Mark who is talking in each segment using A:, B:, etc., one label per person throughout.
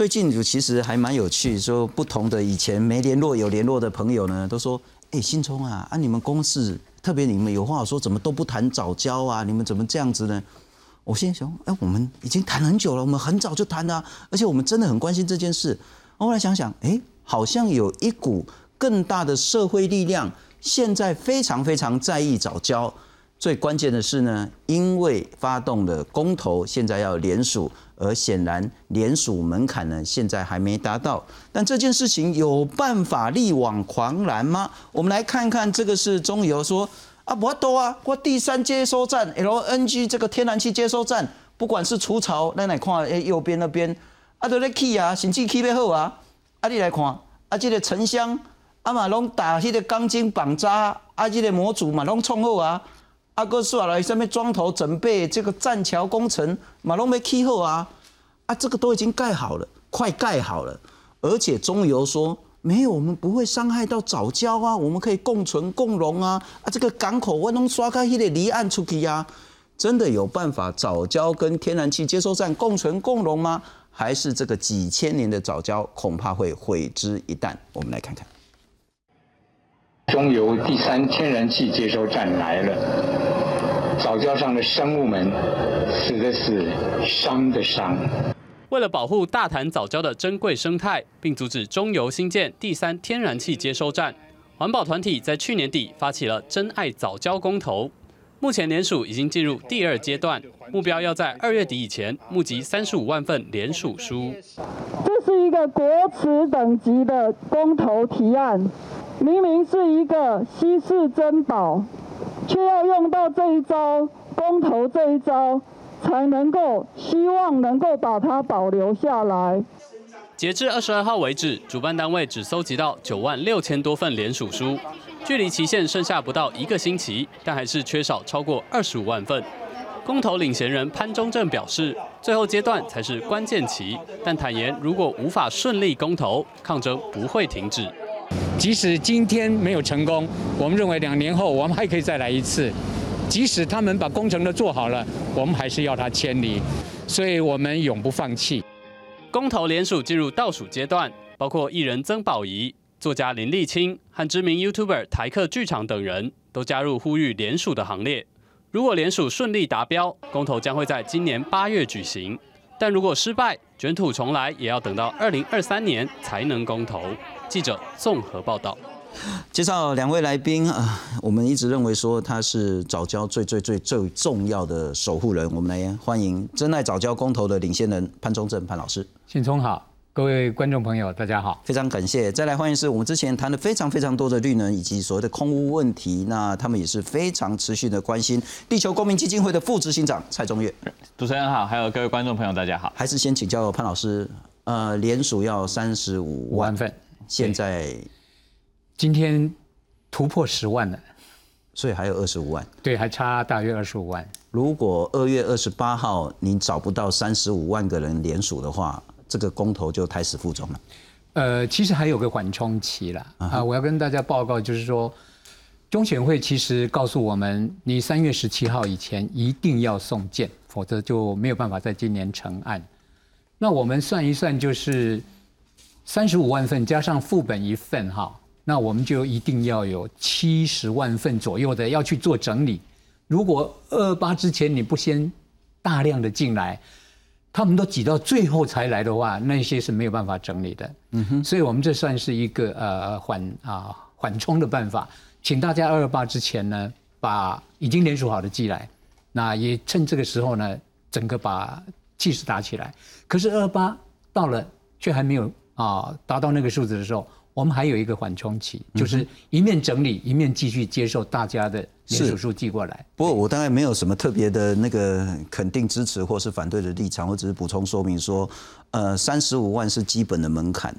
A: 最近就其实还蛮有趣，说不同的以前没联络有联络的朋友呢，都说，哎，新聪啊，啊你们公司特别你们有话说，怎么都不谈早教啊？你们怎么这样子呢？我心想，哎，我们已经谈很久了，我们很早就谈了，而且我们真的很关心这件事。后来想想，哎，好像有一股更大的社会力量，现在非常非常在意早教。最关键的是呢，因为发动了公投，现在要联署，而显然联署门槛呢，现在还没达到。但这件事情有办法力挽狂澜吗？我们来看看，这个是中油说啊，不多啊，我第三接收站 LNG 这个天然气接收站，不管是除潮，咱来看诶右边那边，啊都咧起啊，甚至起要好啊，啊你来看，啊这个沉箱，啊嘛拢打迄个钢筋绑扎，啊这个模组嘛拢创好啊。阿哥说来，上面桩头准备这个栈桥工程，马龙没起好啊，啊，这个都已经盖好了，快盖好了，而且中油说没有，我们不会伤害到早教啊，我们可以共存共荣啊，啊，这个港口我能刷开一点离岸出去呀，真的有办法早教跟天然气接收站共存共荣吗？还是这个几千年的早教恐怕会毁之一旦？我们来看看。
B: 中油第三天然气接收站来了，早教上的生物们死的死，伤的伤。
C: 为了保护大潭早教的珍贵生态，并阻止中油新建第三天然气接收站，环保团体在去年底发起了真爱早教公投。目前联署已经进入第二阶段，目标要在二月底以前募集三十五万份联署书。
D: 这是一个国耻等级的公投提案。明明是一个稀世珍宝，却要用到这一招公投这一招，才能够希望能够把它保留下来。
C: 截至二十二号为止，主办单位只搜集到九万六千多份联署书，距离期限剩下不到一个星期，但还是缺少超过二十五万份。公投领衔人潘中正表示，最后阶段才是关键期，但坦言如果无法顺利公投，抗争不会停止。
E: 即使今天没有成功，我们认为两年后我们还可以再来一次。即使他们把工程都做好了，我们还是要他迁离，所以我们永不放弃。
C: 公投联署进入倒数阶段，包括艺人曾宝仪、作家林立清和知名 YouTuber 台客剧场等人都加入呼吁联署的行列。如果联署顺利达标，公投将会在今年八月举行；但如果失败，卷土重来也要等到二零二三年才能公投。记者综合报道，
A: 介绍两位来宾啊，我们一直认为说他是早教最最最最重要的守护人，我们来欢迎真爱早教公投的领先人潘忠正潘老师。
E: 信聪好，各位观众朋友大家好，
A: 非常感谢。再来欢迎是我们之前谈了非常非常多的绿能以及所谓的空屋问题，那他们也是非常持续的关心地球公民基金会的副执行长蔡宗岳。
F: 主持人好，还有各位观众朋友大家好。
A: 还是先请教潘老师，呃，联署要三十五
E: 万份。
A: 现在
E: 今天突破十万了，
A: 所以还有二十五万。
E: 对，还差大约二十五万。
A: 如果二月二十八号你找不到三十五万个人联署的话，这个公投就胎死腹中了。
E: 呃，其实还有个缓冲期了啊！我要跟大家报告，就是说，中选会其实告诉我们，你三月十七号以前一定要送件，否则就没有办法在今年成案。那我们算一算，就是。三十五万份加上副本一份哈，那我们就一定要有七十万份左右的要去做整理。如果二八之前你不先大量的进来，他们都挤到最后才来的话，那些是没有办法整理的。嗯哼，所以我们这算是一个呃缓啊缓冲的办法，请大家二二八之前呢，把已经联署好的寄来，那也趁这个时候呢，整个把气势打起来。可是二八到了却还没有。啊，达到那个数字的时候，我们还有一个缓冲期，就是一面整理，一面继续接受大家的联署数寄过来。
A: 不过我大概没有什么特别的那个肯定支持或是反对的立场，我只是补充说明说，呃，三十五万是基本的门槛，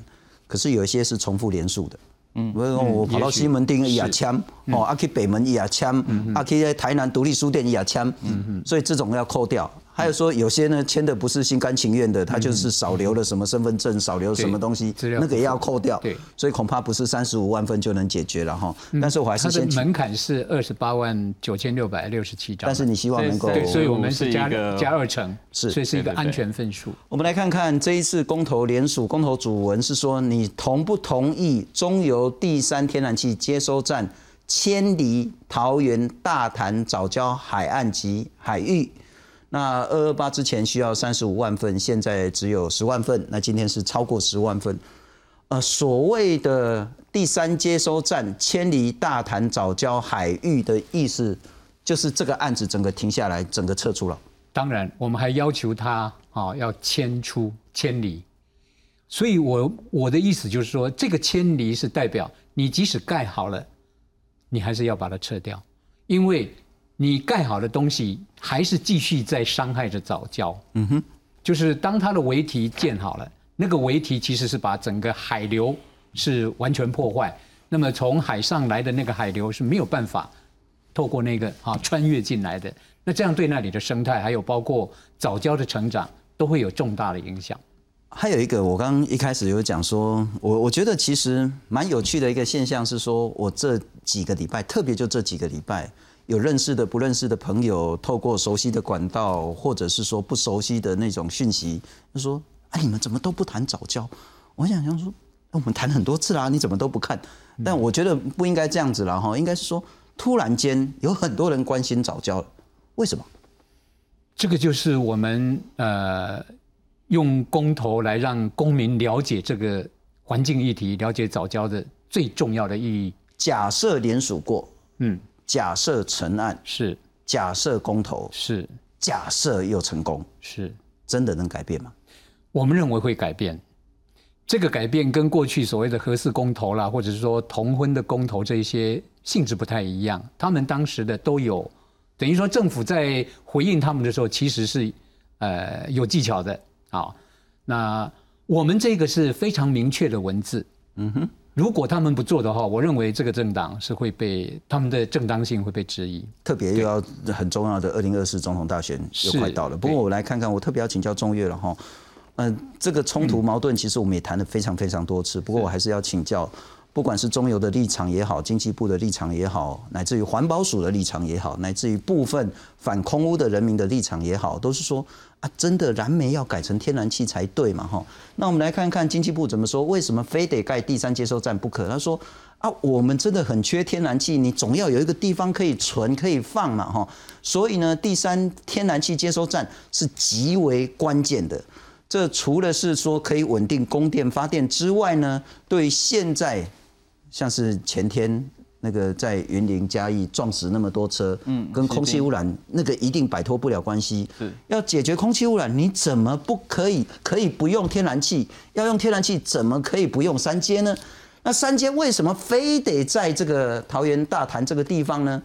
A: 可是有一些是重复连署的。嗯，我我跑到西门町也签，哦，阿去北门也签，阿去台南独立书店也签，嗯嗯，所以这种要扣掉。还有说有些呢签的不是心甘情愿的，他就是少留了什么身份证，少留什么东西，那个也要扣掉。
E: 对，
A: 所以恐怕不是三十五万份就能解决了哈。但是我还是先
E: 门槛是二十八万九千六百六十七张。
A: 但是你希望能够，
E: 对，所以我们是加加二成，是，所以是一个安全份数。
A: 我们来看看这一次公投联署公投主文是说，你同不同意中油第三天然气接收站？迁离桃园大潭早礁海岸及海域，那二二八之前需要三十五万份，现在只有十万份，那今天是超过十万份。呃，所谓的第三接收站迁离大潭早礁海域的意思，就是这个案子整个停下来，整个撤出了。
E: 当然，我们还要求他啊要迁出迁离，所以我我的意思就是说，这个迁离是代表你即使盖好了。你还是要把它撤掉，因为你盖好的东西还是继续在伤害着早教。嗯哼，就是当它的围堤建好了，那个围堤其实是把整个海流是完全破坏。那么从海上来的那个海流是没有办法透过那个啊穿越进来的。那这样对那里的生态，还有包括早教的成长，都会有重大的影响。
A: 还有一个，我刚刚一开始有讲说，我我觉得其实蛮有趣的一个现象是说，我这几个礼拜，特别就这几个礼拜，有认识的、不认识的朋友，透过熟悉的管道，或者是说不熟悉的那种讯息，就说：“哎，你们怎么都不谈早教？”我想想说，我们谈很多次啦，你怎么都不看？但我觉得不应该这样子了哈，应该是说，突然间有很多人关心早教，为什么？
E: 这个就是我们呃。用公投来让公民了解这个环境议题，了解早教的最重要的意义。
A: 假设联署过，嗯，假设成案
E: 是，
A: 假设公投
E: 是，
A: 假设又成功
E: 是，
A: 真的能改变吗？
E: 我们认为会改变。这个改变跟过去所谓的合适公投啦，或者是说同婚的公投这一些性质不太一样。他们当时的都有，等于说政府在回应他们的时候，其实是呃有技巧的。好，那我们这个是非常明确的文字。嗯哼，如果他们不做的话，我认为这个政党是会被他们的正当性会被质疑。
A: 特别又要很重要的二零二四总统大选又快到了。不过我来看看，我特别要请教中岳了哈。嗯，这个冲突矛盾其实我们也谈了非常非常多次。不过我还是要请教。不管是中油的立场也好，经济部的立场也好，乃至于环保署的立场也好，乃至于部分反空污的人民的立场也好，都是说啊，真的燃煤要改成天然气才对嘛？哈，那我们来看看经济部怎么说，为什么非得盖第三接收站不可？他说啊，我们真的很缺天然气，你总要有一个地方可以存、可以放嘛？哈，所以呢，第三天然气接收站是极为关键的。这除了是说可以稳定供电发电之外呢，对现在。像是前天那个在云林嘉义撞死那么多车，嗯，跟空气污染那个一定摆脱不了关系。是，要解决空气污染，你怎么不可以可以不用天然气？要用天然气，怎么可以不用三阶呢？那三阶为什么非得在这个桃园大潭这个地方呢？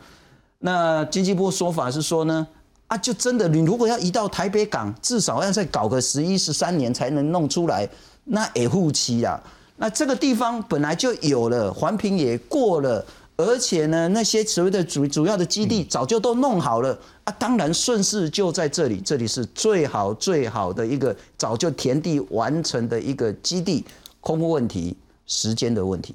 A: 那经济部说法是说呢，啊，就真的你如果要移到台北港，至少要再搞个十一十三年才能弄出来，那也护期啊。那这个地方本来就有了，环评也过了，而且呢，那些所谓的主主要的基地早就都弄好了啊。当然，顺势就在这里，这里是最好最好的一个早就填地完成的一个基地，空屋问题、时间的问题。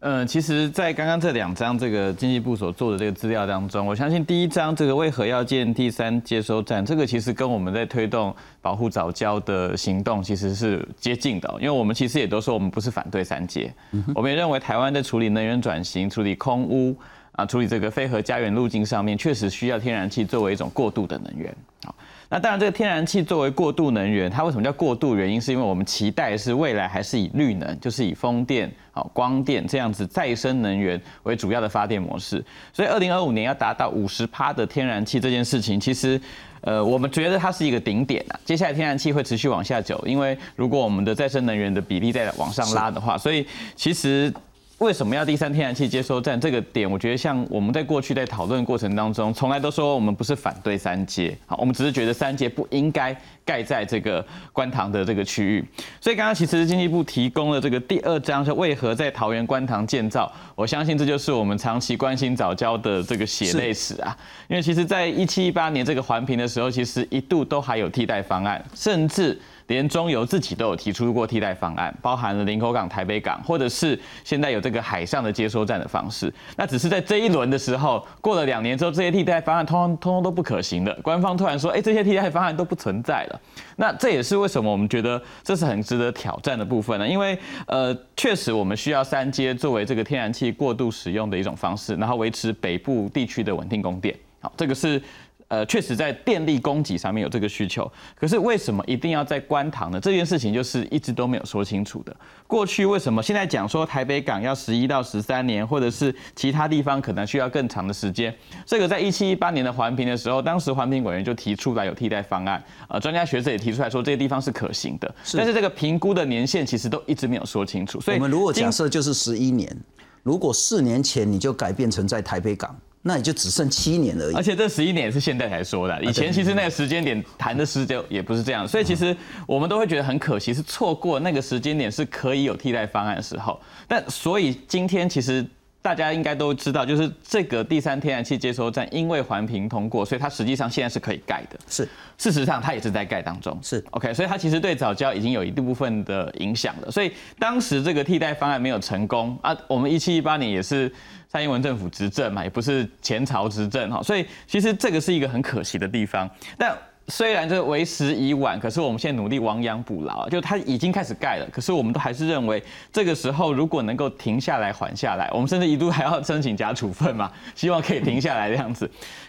F: 嗯，其实，在刚刚这两张这个经济部所做的这个资料当中，我相信第一张这个为何要建第三接收站，这个其实跟我们在推动保护早教的行动其实是接近的，因为我们其实也都说我们不是反对三接，我们也认为台湾在处理能源转型、处理空污啊、处理这个非核家园路径上面，确实需要天然气作为一种过渡的能源。好。那当然，这个天然气作为过渡能源，它为什么叫过渡？原因是因为我们期待是未来还是以绿能，就是以风电、好光电这样子再生能源为主要的发电模式。所以，二零二五年要达到五十趴的天然气这件事情，其实，呃，我们觉得它是一个顶点啊。接下来天然气会持续往下走，因为如果我们的再生能源的比例再往上拉的话，所以其实。为什么要第三天然气接收站？这个点，我觉得像我们在过去在讨论过程当中，从来都说我们不是反对三阶，好，我们只是觉得三阶不应该盖在这个观塘的这个区域。所以刚刚其实经济部提供了这个第二章，是为何在桃园观塘建造？我相信这就是我们长期关心早教的这个血泪史啊。因为其实在一七一八年这个环评的时候，其实一度都还有替代方案，甚至。连中油自己都有提出过替代方案，包含了林口港、台北港，或者是现在有这个海上的接收站的方式。那只是在这一轮的时候，过了两年之后，这些替代方案通通通通都不可行了。官方突然说，哎，这些替代方案都不存在了。那这也是为什么我们觉得这是很值得挑战的部分呢？因为呃，确实我们需要三阶作为这个天然气过度使用的一种方式，然后维持北部地区的稳定供电。好，这个是。呃，确实在电力供给上面有这个需求，可是为什么一定要在关塘呢？这件事情就是一直都没有说清楚的。过去为什么现在讲说台北港要十一到十三年，或者是其他地方可能需要更长的时间？这个在一七一八年的环评的时候，当时环评委员就提出来有替代方案，呃，专家学者也提出来说这些地方是可行的，但是这个评估的年限其实都一直没有说清楚。
A: 所以我们如果假设就是十一年，如果四年前你就改变成在台北港。那也就只剩七年而已，
F: 而且这十一年也是现在才说的，以前其实那个时间点谈的时间也不是这样，所以其实我们都会觉得很可惜，是错过那个时间点是可以有替代方案的时候。但所以今天其实大家应该都知道，就是这个第三天然气接收站因为环评通过，所以它实际上现在是可以盖的。
A: 是，
F: 事实上它也是在盖当中。
A: 是
F: ，OK，所以它其实对早教已经有一部分的影响了。所以当时这个替代方案没有成功啊，我们一七一八年也是。蔡英文政府执政嘛，也不是前朝执政哈，所以其实这个是一个很可惜的地方。但虽然这为时已晚，可是我们现在努力亡羊补牢，就它已经开始盖了，可是我们都还是认为这个时候如果能够停下来缓下来，我们甚至一度还要申请假处分嘛，希望可以停下来这样子。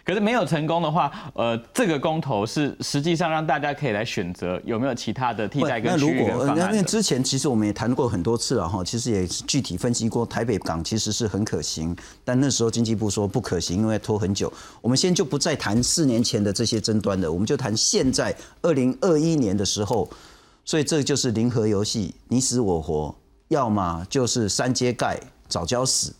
F: 可是没有成功的话，呃，这个公投是实际上让大家可以来选择有没有其他的替代跟区域跟方案。
A: 因为之前其实我们也谈过很多次了哈，其实也具体分析过台北港其实是很可行，但那时候经济部说不可行，因为拖很久。我们先就不再谈四年前的这些争端了，我们就谈现在二零二一年的时候，所以这就是零和游戏，你死我活，要么就是三阶盖早交死，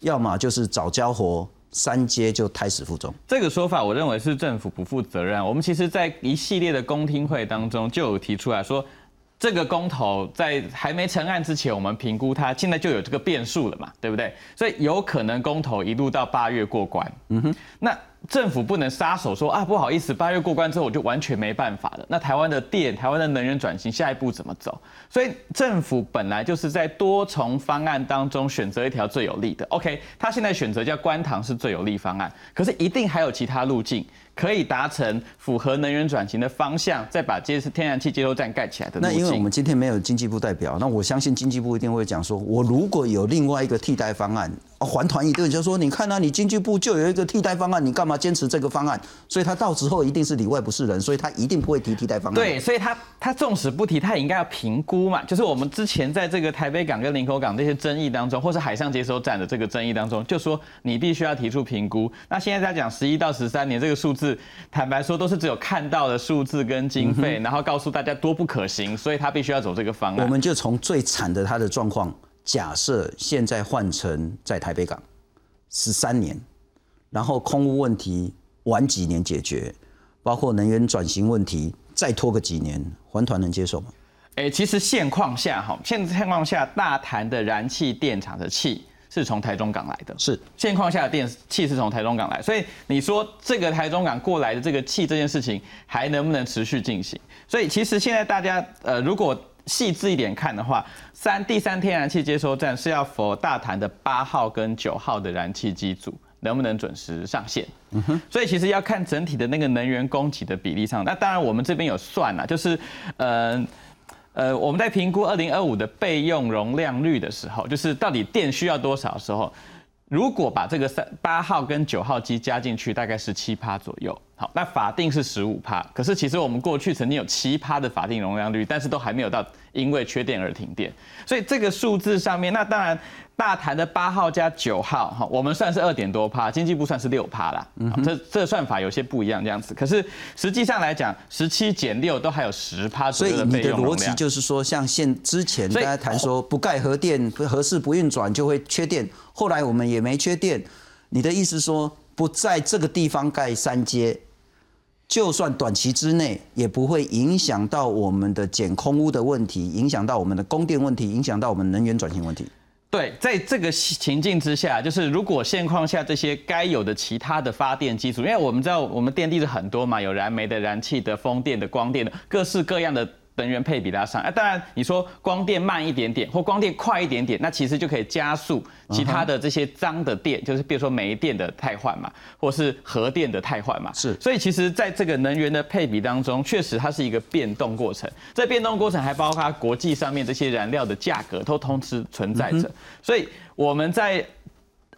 A: 要么就是早交活。三阶就胎死腹中，
F: 这个说法我认为是政府不负责任。我们其实，在一系列的公听会当中就有提出来说，这个公投在还没成案之前，我们评估它现在就有这个变数了嘛，对不对？所以有可能公投一路到八月过关。嗯哼，那。政府不能撒手说啊，不好意思，八月过关之后我就完全没办法了。那台湾的电，台湾的能源转型下一步怎么走？所以政府本来就是在多重方案当中选择一条最有利的。OK，他现在选择叫关塘是最有利方案，可是一定还有其他路径。可以达成符合能源转型的方向，再把接天然气接收站盖起来的。
A: 那因为我们今天没有经济部代表，那我相信经济部一定会讲说，我如果有另外一个替代方案，还团一顿就说，你看啊，你经济部就有一个替代方案，你干嘛坚持这个方案？所以他到时候一定是里外不是人，所以他一定不会提替代方案。
F: 对，所以他他纵使不提，他也应该要评估嘛。就是我们之前在这个台北港跟林口港这些争议当中，或是海上接收站的这个争议当中，就说你必须要提出评估。那现在在讲十一到十三年这个数字。坦白说，都是只有看到的数字跟经费，然后告诉大家多不可行，所以他必须要走这个方案。
A: 我们就从最惨的他的状况，假设现在换成在台北港十三年，然后空污问题晚几年解决，包括能源转型问题再拖个几年，环团能接受吗？
F: 哎，其实现况下哈，现现况下大谈的燃气电厂的气。是从台中港来的，
A: 是
F: 现况下的电气是从台中港来，所以你说这个台中港过来的这个气这件事情还能不能持续进行？所以其实现在大家呃，如果细致一点看的话，三第三天然气接收站是要否大潭的八号跟九号的燃气机组能不能准时上线？嗯哼，所以其实要看整体的那个能源供给的比例上，那当然我们这边有算了，就是呃。呃，我们在评估二零二五的备用容量率的时候，就是到底电需要多少的时候，如果把这个三八号跟九号机加进去，大概是七趴左右。好，那法定是十五趴，可是其实我们过去曾经有七帕的法定容量率，但是都还没有到因为缺电而停电，所以这个数字上面，那当然大谈的八号加九号，哈，我们算是二点多趴，经济部算是六趴啦，嗯这这算法有些不一样这样子，可是实际上来讲，十七减六都还有十趴左
A: 所以
F: 右的备
A: 你的逻。辑就是说，像现之前大家谈说不盖核电，核四不运转就会缺电，后来我们也没缺电。你的意思说，不在这个地方盖三阶，就算短期之内也不会影响到我们的减空污的问题，影响到我们的供电问题，影响到我们能源转型问题。
F: 对，在这个情境之下，就是如果现况下这些该有的其他的发电基础，因为我们知道我们电力是很多嘛，有燃煤的、燃气的、风电的、光电的，各式各样的能源配比拉上。啊，当然你说光电慢一点点，或光电快一点点，那其实就可以加速其他的这些脏的电，就是比如说煤电的汰换嘛，或是核电的汰换嘛。
A: 是
F: 所以其实在这个能源的配比当中，确实它是一个变动过程。这变动过程还包括国际上面这些燃料的价格都同时存在着。所以我们在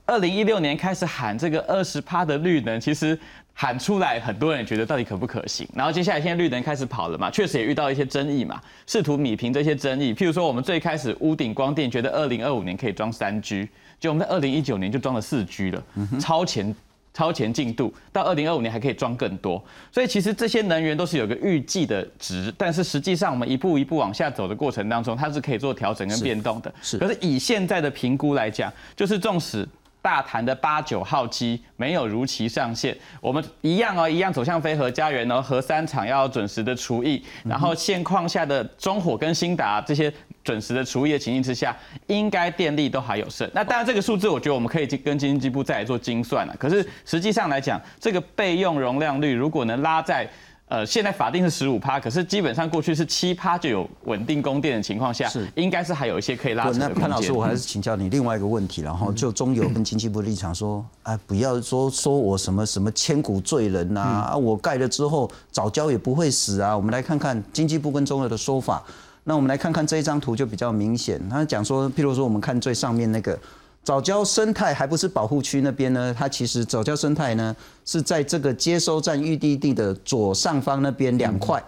F: 二零一六年开始喊这个二十趴的绿能，其实喊出来，很多人也觉得到底可不可行。然后接下来现在绿能开始跑了嘛，确实也遇到一些争议嘛，试图米平这些争议。譬如说，我们最开始屋顶光电觉得二零二五年可以装三 G，就我们在二零一九年就装了四 G 了，超前。超前进度到二零二五年还可以装更多，所以其实这些能源都是有个预计的值，但是实际上我们一步一步往下走的过程当中，它是可以做调整跟变动的。
A: 是
F: 可是以现在的评估来讲，就是纵使大潭的八九号机没有如期上线，我们一样哦，一样走向飞核家园哦，核三厂要准时的除役，然后现况下的中火跟新达这些准时的除役的情形之下，应该电力都还有剩。那当然这个数字，我觉得我们可以跟经济部再来做精算了。可是实际上来讲，这个备用容量率如果能拉在呃，现在法定是十五趴，可是基本上过去是七趴就有稳定供电的情况下，
A: 是
F: 应该是还有一些可以拉
A: 不
F: 扯的空间。
A: 那潘老师，我还是请教你另外一个问题，然后就中油 跟经济部的立场说，哎，不要说说我什么什么千古罪人呐、啊，我盖了之后早教也不会死啊。我们来看看经济部跟中油的说法。那我们来看看这一张图就比较明显，他讲说，譬如说我们看最上面那个。早教生态还不是保护区那边呢，它其实早教生态呢是在这个接收站预地地的左上方那边两块，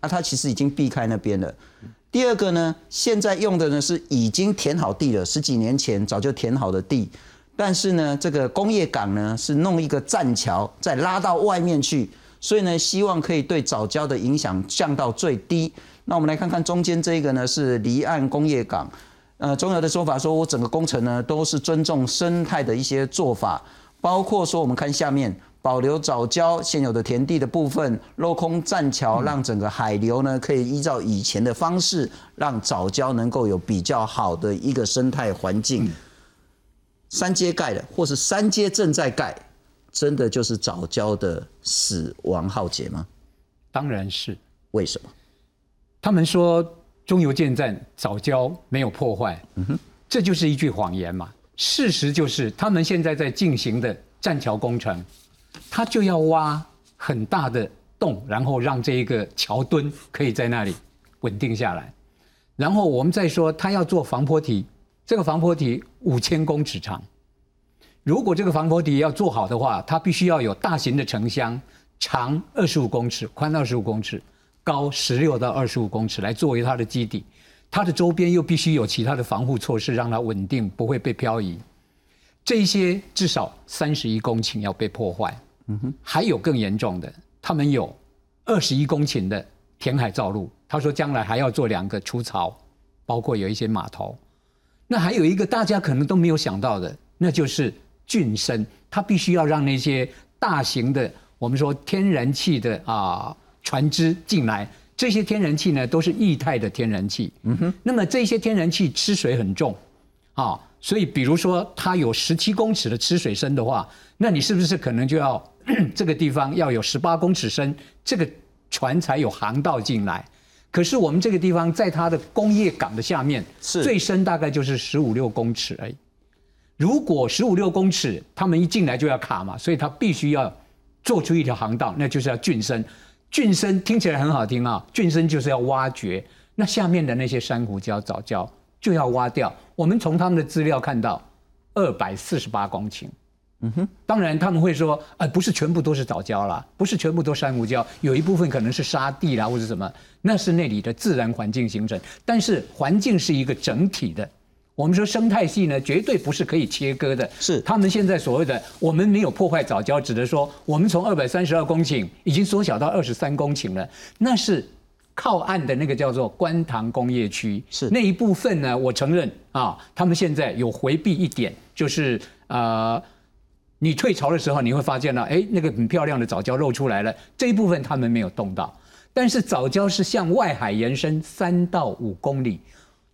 A: 那，它其实已经避开那边了。第二个呢，现在用的呢是已经填好地了，十几年前早就填好的地，但是呢，这个工业港呢是弄一个栈桥，再拉到外面去，所以呢，希望可以对早教的影响降到最低。那我们来看看中间这一个呢是离岸工业港，呃，中油的说法说，我整个工程呢都是尊重生态的一些做法，包括说我们看下面。保留早礁现有的田地的部分，镂空栈桥，让整个海流呢可以依照以前的方式，让早礁能够有比较好的一个生态环境。三阶盖的，或是三阶正在盖，真的就是早礁的死亡浩劫吗？
E: 当然是。
A: 为什么？
E: 他们说中油建站早交没有破坏，这就是一句谎言嘛。事实就是他们现在在进行的栈桥工程，他就要挖很大的洞，然后让这一个桥墩可以在那里稳定下来。然后我们再说，他要做防坡堤，这个防坡堤五千公尺长。如果这个防坡堤要做好的话，它必须要有大型的城乡，长二十五公尺，宽二十五公尺，高十六到二十五公尺，来作为它的基底。它的周边又必须有其他的防护措施，让它稳定，不会被漂移。这些至少三十一公顷要被破坏。嗯哼，还有更严重的，他们有二十一公顷的填海造陆。他说将来还要做两个除槽，包括有一些码头。那还有一个大家可能都没有想到的，那就是浚深，它必须要让那些大型的我们说天然气的啊船只进来。这些天然气呢，都是液态的天然气。嗯哼。那么这些天然气吃水很重，啊，所以比如说它有十七公尺的吃水深的话，那你是不是可能就要 这个地方要有十八公尺深，这个船才有航道进来？可是我们这个地方在它的工业港的下面，
A: 是
E: 最深大概就是十五六公尺而已。如果十五六公尺，他们一进来就要卡嘛，所以它必须要做出一条航道，那就是要浚深。浚深听起来很好听啊，浚深就是要挖掘，那下面的那些珊瑚礁、藻礁就要挖掉。我们从他们的资料看到，二百四十八公顷，嗯哼，当然他们会说，呃，不是全部都是藻礁啦，不是全部都珊瑚礁，有一部分可能是沙地啦或者什么，那是那里的自然环境形成。但是环境是一个整体的，我们说生态系呢，绝对不是可以切割的。
A: 是
E: 他们现在所谓的我们没有破坏藻礁，指的说我们从二百三十二公顷已经缩小到二十三公顷了，那是靠岸的那个叫做观塘工业区。
A: 是
E: 那一部分呢，我承认啊，他们现在有回避一点，就是呃。你退潮的时候，你会发现呢，哎，那个很漂亮的藻礁露出来了，这一部分他们没有动到，但是藻礁是向外海延伸三到五公里，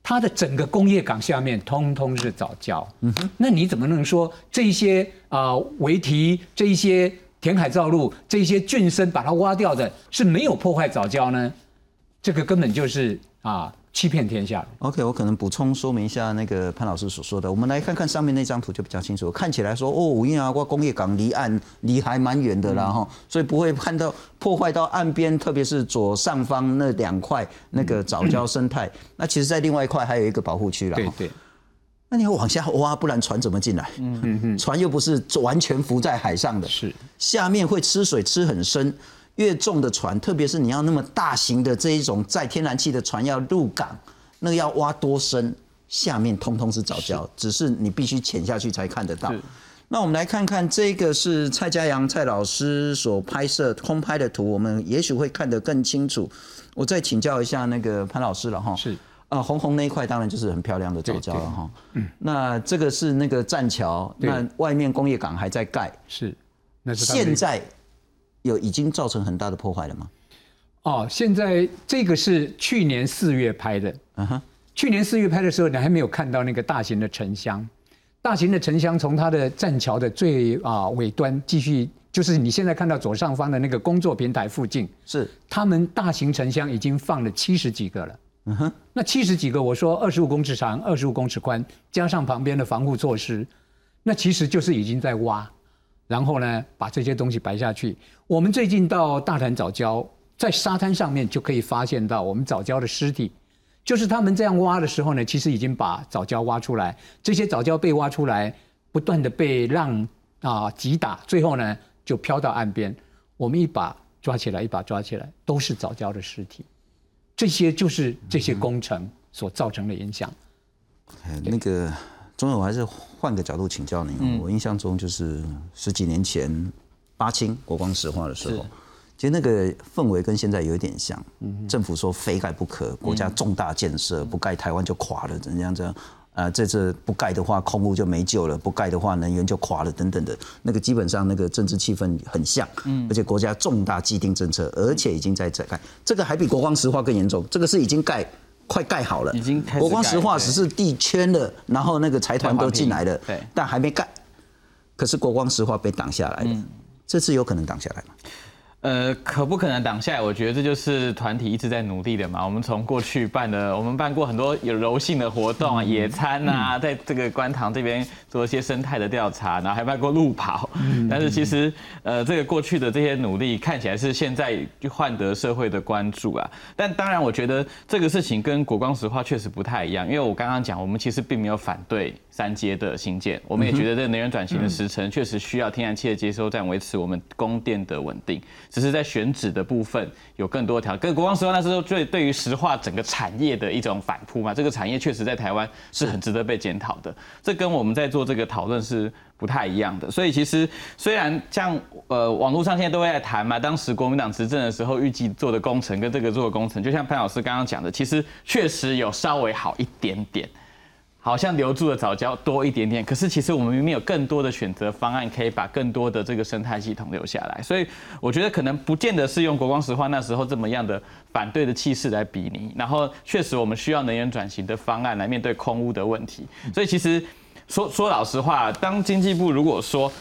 E: 它的整个工业港下面通通是藻礁。嗯哼，那你怎么能说这些啊围堤、这一些填海造陆、这些浚深把它挖掉的是没有破坏藻礁呢？这个根本就是啊。欺骗天下。
A: OK，我可能补充说明一下那个潘老师所说的。我们来看看上面那张图就比较清楚。看起来说哦，五印阿瓜工业港离岸离还蛮远的啦哈，所以不会看到破坏到岸边，特别是左上方那两块那个藻礁生态。那其实，在另外一块还有一个保护区了。
E: 对对。
A: 那你要往下挖，不然船怎么进来？嗯嗯嗯。船又不是完全浮在海上的，
E: 是
A: 下面会吃水，吃很深。越重的船，特别是你要那么大型的这一种载天然气的船要入港，那个要挖多深，下面通通是藻礁，只是你必须潜下去才看得到。那我们来看看这个是蔡家阳蔡老师所拍摄空拍的图，我们也许会看得更清楚。我再请教一下那个潘老师了哈。
E: 是
A: 啊，红红那一块当然就是很漂亮的藻礁了哈。嗯。那这个是那个栈桥，那外面工业港还在盖。
E: 是。那是
A: 现在。有已经造成很大的破坏了吗？
E: 哦，现在这个是去年四月拍的。嗯哼，去年四月拍的时候，你还没有看到那个大型的沉箱。大型的沉箱从它的栈桥的最啊尾端继续，就是你现在看到左上方的那个工作平台附近，
A: 是
E: 他们大型沉箱已经放了七十几个了。嗯哼，那七十几个，我说二十五公尺长，二十五公尺宽，加上旁边的防护措施，那其实就是已经在挖。然后呢，把这些东西摆下去。我们最近到大潭藻礁，在沙滩上面就可以发现到我们藻礁的尸体，就是他们这样挖的时候呢，其实已经把藻礁挖出来。这些藻礁被挖出来，不断的被浪啊击打，最后呢就飘到岸边。我们一把抓起来，一把抓起来，都是藻礁的尸体。这些就是这些工程所造成的影响。
A: 那个。钟友，我还是换个角度请教您。我印象中就是十几年前八清国光石化的时候，其实那个氛围跟现在有一点像。政府说非盖不可，国家重大建设不盖台湾就垮了，怎样怎样？啊，这次不盖的话，空屋就没救了；不盖的话，能源就垮了，等等的。那个基本上那个政治气氛很像。嗯，而且国家重大既定政策，而且已经在在盖，这个还比国光石化更严重。这个是已经盖。快盖好了，
F: 已经
A: 国光石化只是地圈了，然后那个财团都进来了，
F: 对，
A: 但还没盖。可是国光石化被挡下来了，这次有可能挡下来吗？
F: 呃，可不可能挡下来？我觉得这就是团体一直在努力的嘛。我们从过去办的，我们办过很多有柔性的活动啊，野餐啊，在这个观塘这边做一些生态的调查，然后还办过路跑。但是其实，呃，这个过去的这些努力看起来是现在换得社会的关注啊。但当然，我觉得这个事情跟国光石化确实不太一样，因为我刚刚讲，我们其实并没有反对三阶的新建，我们也觉得这个能源转型的时程确实需要天然气的接收站维持我们供电的稳定。只是在选址的部分有更多条，跟国光石化那时候最对于石化整个产业的一种反扑嘛，这个产业确实在台湾是很值得被检讨的，这跟我们在做这个讨论是不太一样的。所以其实虽然像呃网络上现在都会在谈嘛，当时国民党执政的时候预计做的工程跟这个做的工程，就像潘老师刚刚讲的，其实确实有稍微好一点点。好像留住的早教多一点点，可是其实我们明明有更多的选择方案，可以把更多的这个生态系统留下来。所以我觉得可能不见得是用国光石化那时候这么样的反对的气势来比拟。然后确实我们需要能源转型的方案来面对空污的问题。所以其实说说老实话，当经济部如果说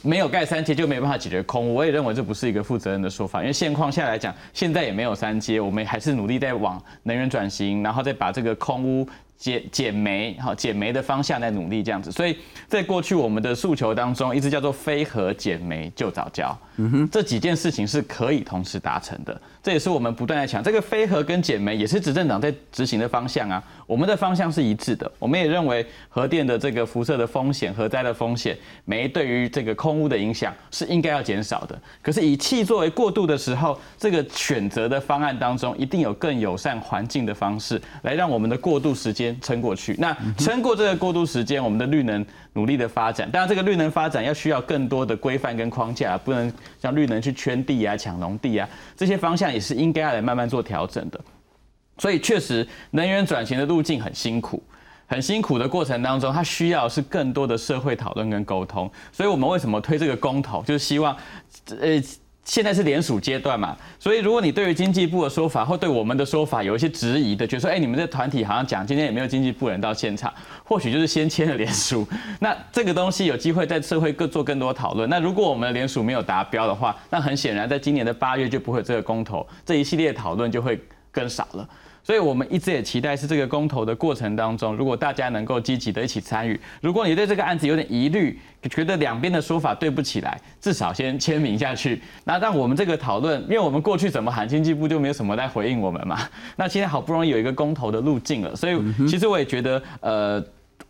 F: 没有盖三阶就没有办法解决空污，我也认为这不是一个负责任的说法，因为现况下来讲，现在也没有三阶，我们还是努力在往能源转型，然后再把这个空污。减减煤，好减煤的方向在努力这样子，所以在过去我们的诉求当中，一直叫做非核减煤就早交，嗯哼，这几件事情是可以同时达成的，这也是我们不断在讲，这个非核跟减煤也是执政党在执行的方向啊，我们的方向是一致的，我们也认为核电的这个辐射的风险、核灾的风险、煤对于这个空污的影响是应该要减少的，可是以气作为过渡的时候，这个选择的方案当中，一定有更友善环境的方式来让我们的过渡时间。撑过去，那撑过这个过渡时间，我们的绿能努力的发展。当然，这个绿能发展要需要更多的规范跟框架，不能像绿能去圈地啊、抢农地啊，这些方向也是应该要来慢慢做调整的。所以，确实能源转型的路径很辛苦，很辛苦的过程当中，它需要是更多的社会讨论跟沟通。所以我们为什么推这个公投，就是希望，呃。现在是联署阶段嘛，所以如果你对于经济部的说法或对我们的说法有一些质疑的，觉得说，哎，你们这团体好像讲今天也没有经济部人到现场，或许就是先签了联署，那这个东西有机会在社会各做更多讨论。那如果我们的联署没有达标的话，那很显然在今年的八月就不会有这个公投，这一系列讨论就会更少了。所以，我们一直也期待是这个公投的过程当中，如果大家能够积极的一起参与，如果你对这个案子有点疑虑，觉得两边的说法对不起来，至少先签名下去。那让我们这个讨论，因为我们过去怎么喊经济部就没有什么来回应我们嘛。那现在好不容易有一个公投的路径了，所以其实我也觉得，呃。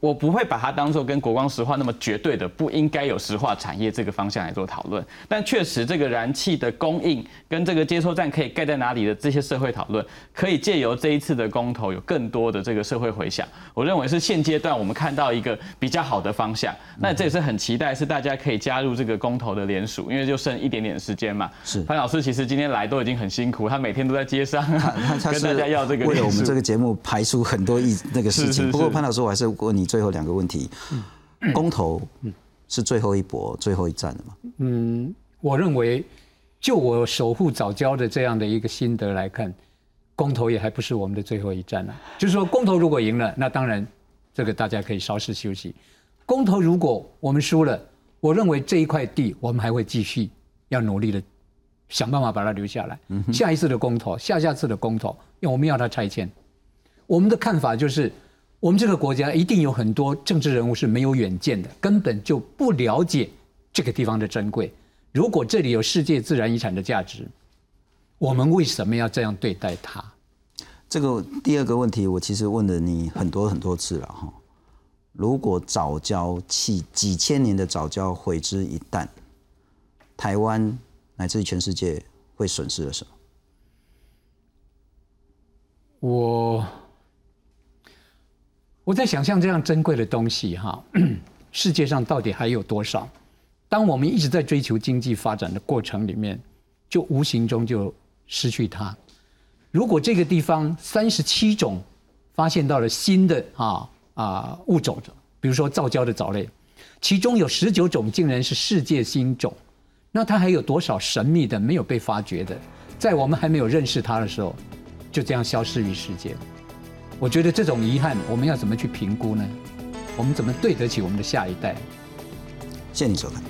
F: 我不会把它当做跟国光石化那么绝对的不应该有石化产业这个方向来做讨论，但确实这个燃气的供应跟这个接收站可以盖在哪里的这些社会讨论，可以借由这一次的公投有更多的这个社会回响。我认为是现阶段我们看到一个比较好的方向。那这也是很期待是大家可以加入这个公投的联署，因为就剩一点点时间嘛。
A: 是
F: 潘老师其实今天来都已经很辛苦，他每天都在街上跟大家要这个。
A: 为了我们这个节目排出很多意那个事情。不过潘老师我还是问你。最后两个问题，公投是最后一搏、最后一战的吗？
E: 嗯，我认为，就我守护早教的这样的一个心得来看，公投也还不是我们的最后一战呢。就是说，公投如果赢了，那当然这个大家可以稍事休息；公投如果我们输了，我认为这一块地我们还会继续要努力的想办法把它留下来。下一次的公投，下下次的公投，因为我们要它拆迁。我们的看法就是。我们这个国家一定有很多政治人物是没有远见的，根本就不了解这个地方的珍贵。如果这里有世界自然遗产的价值，我们为什么要这样对待它？
A: 这个第二个问题，我其实问了你很多很多次了哈。如果早教弃几千年的早教毁之一旦，台湾乃至全世界会损失了什么？
E: 我。我在想象这样珍贵的东西，哈，世界上到底还有多少？当我们一直在追求经济发展的过程里面，就无形中就失去它。如果这个地方三十七种发现到了新的啊啊物种，比如说造礁的藻类，其中有十九种竟然是世界新种，那它还有多少神秘的没有被发掘的，在我们还没有认识它的时候，就这样消失于世界。我觉得这种遗憾，我们要怎么去评估呢？我们怎么对得起我们的下一代？
A: 谢谢你收看。